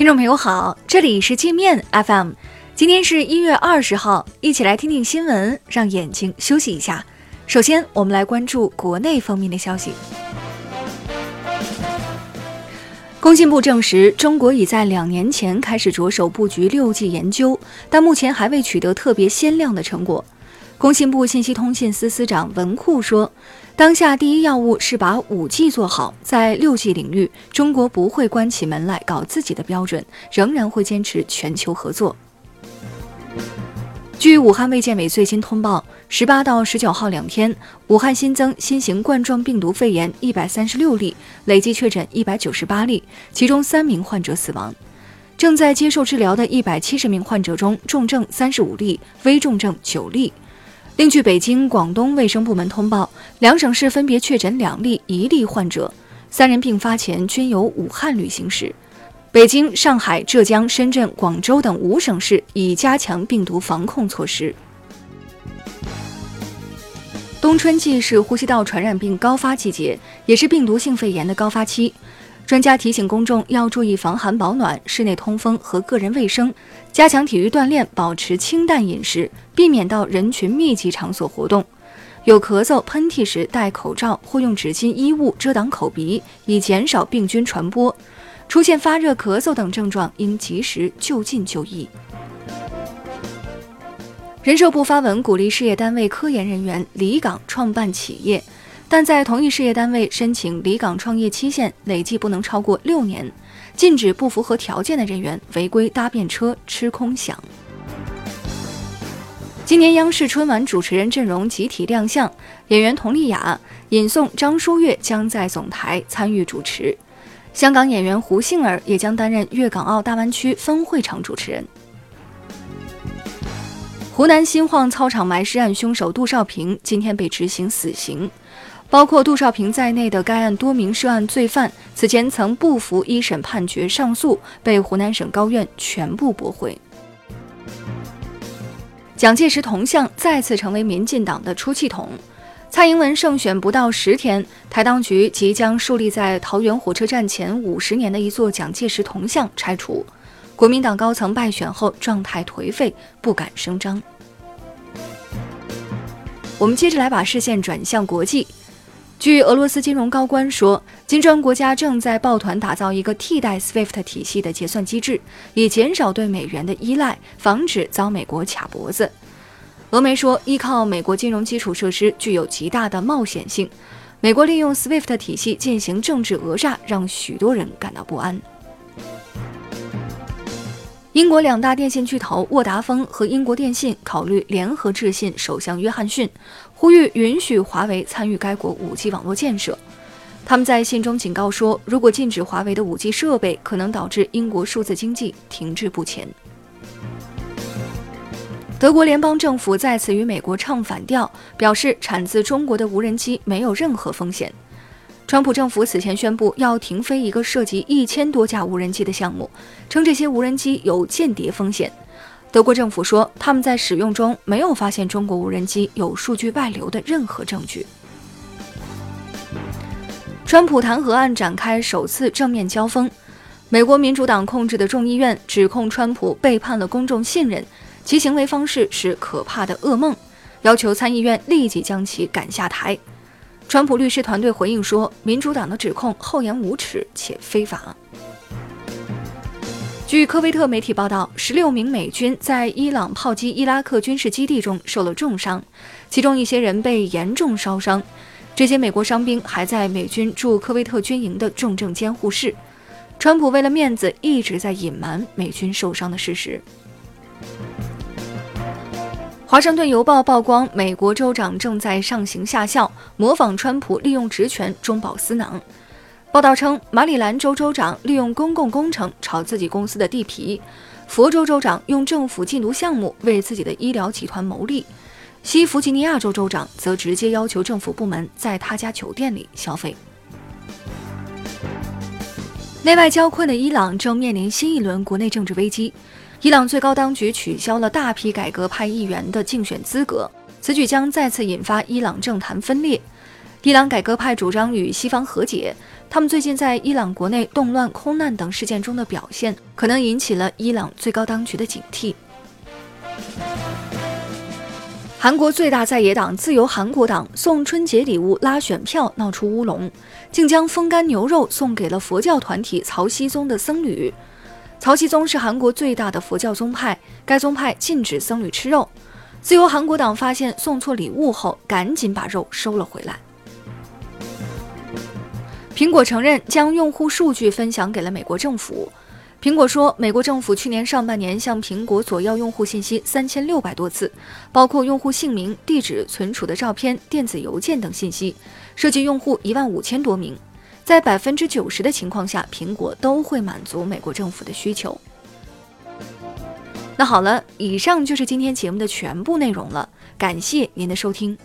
听众朋友好，这里是界面 FM，今天是一月二十号，一起来听听新闻，让眼睛休息一下。首先，我们来关注国内方面的消息。工信部证实，中国已在两年前开始着手布局六 G 研究，但目前还未取得特别鲜亮的成果。工信部信息通信司司长文库说。当下第一要务是把五 G 做好，在六 G 领域，中国不会关起门来搞自己的标准，仍然会坚持全球合作。据武汉卫健委最新通报，十八到十九号两天，武汉新增新型冠状病毒肺炎一百三十六例，累计确诊一百九十八例，其中三名患者死亡。正在接受治疗的一百七十名患者中，重症三十五例，危重症九例。另据北京、广东卫生部门通报，两省市分别确诊两例、一例患者，三人病发前均有武汉旅行史。北京、上海、浙江、深圳、广州等五省市已加强病毒防控措施。冬春季是呼吸道传染病高发季节，也是病毒性肺炎的高发期。专家提醒公众要注意防寒保暖、室内通风和个人卫生，加强体育锻炼，保持清淡饮食，避免到人群密集场所活动。有咳嗽、喷嚏时戴口罩或用纸巾、衣物遮挡口鼻，以减少病菌传播。出现发热、咳嗽等症状，应及时就近就医。人社部发文鼓励事业单位科研人员离岗创办企业。但在同一事业单位申请离岗创业期限累计不能超过六年，禁止不符合条件的人员违规搭便车吃空饷。今年央视春晚主持人阵容集体亮相，演员佟丽娅、尹颂、张舒悦将在总台参与主持，香港演员胡杏儿也将担任粤港澳大湾区分会场主持人。湖南新晃操场埋尸案凶手杜少平今天被执行死刑。包括杜少平在内的该案多名涉案罪犯，此前曾不服一审判决上诉，被湖南省高院全部驳回。蒋介石铜像再次成为民进党的出气筒。蔡英文胜选不到十天，台当局即将树立在桃园火车站前五十年的一座蒋介石铜像拆除。国民党高层败选后状态颓废，不敢声张。我们接着来把视线转向国际。据俄罗斯金融高官说，金砖国家正在抱团打造一个替代 SWIFT 体系的结算机制，以减少对美元的依赖，防止遭美国卡脖子。俄媒说，依靠美国金融基础设施具有极大的冒险性，美国利用 SWIFT 体系进行政治讹诈，让许多人感到不安。英国两大电信巨头沃达丰和英国电信考虑联合致信首相约翰逊，呼吁允许华为参与该国 5G 网络建设。他们在信中警告说，如果禁止华为的 5G 设备，可能导致英国数字经济停滞不前。德国联邦政府再次与美国唱反调，表示产自中国的无人机没有任何风险。川普政府此前宣布要停飞一个涉及一千多架无人机的项目，称这些无人机有间谍风险。德国政府说，他们在使用中没有发现中国无人机有数据外流的任何证据。川普弹劾案展开首次正面交锋，美国民主党控制的众议院指控川普背叛了公众信任，其行为方式是可怕的噩梦，要求参议院立即将其赶下台。川普律师团队回应说，民主党的指控厚颜无耻且非法。据科威特媒体报道，十六名美军在伊朗炮击伊拉克军事基地中受了重伤，其中一些人被严重烧伤。这些美国伤兵还在美军驻科威特军营的重症监护室。川普为了面子，一直在隐瞒美军受伤的事实。华盛顿邮报曝光，美国州长正在上行下效，模仿川普利用职权中饱私囊。报道称，马里兰州州长利用公共工程炒自己公司的地皮；佛州州长用政府禁毒项目为自己的医疗集团牟利；西弗吉尼亚州州长则直接要求政府部门在他家酒店里消费。内外交困的伊朗正面临新一轮国内政治危机。伊朗最高当局取消了大批改革派议员的竞选资格，此举将再次引发伊朗政坛分裂。伊朗改革派主张与西方和解，他们最近在伊朗国内动乱、空难等事件中的表现，可能引起了伊朗最高当局的警惕。韩国最大在野党自由韩国党送春节礼物拉选票闹出乌龙，竟将风干牛肉送给了佛教团体曹熙宗的僧侣。曹熙宗是韩国最大的佛教宗派，该宗派禁止僧侣吃肉。自由韩国党发现送错礼物后，赶紧把肉收了回来。苹果承认将用户数据分享给了美国政府。苹果说，美国政府去年上半年向苹果索要用户信息三千六百多次，包括用户姓名、地址、存储的照片、电子邮件等信息，涉及用户一万五千多名。在百分之九十的情况下，苹果都会满足美国政府的需求。那好了，以上就是今天节目的全部内容了，感谢您的收听。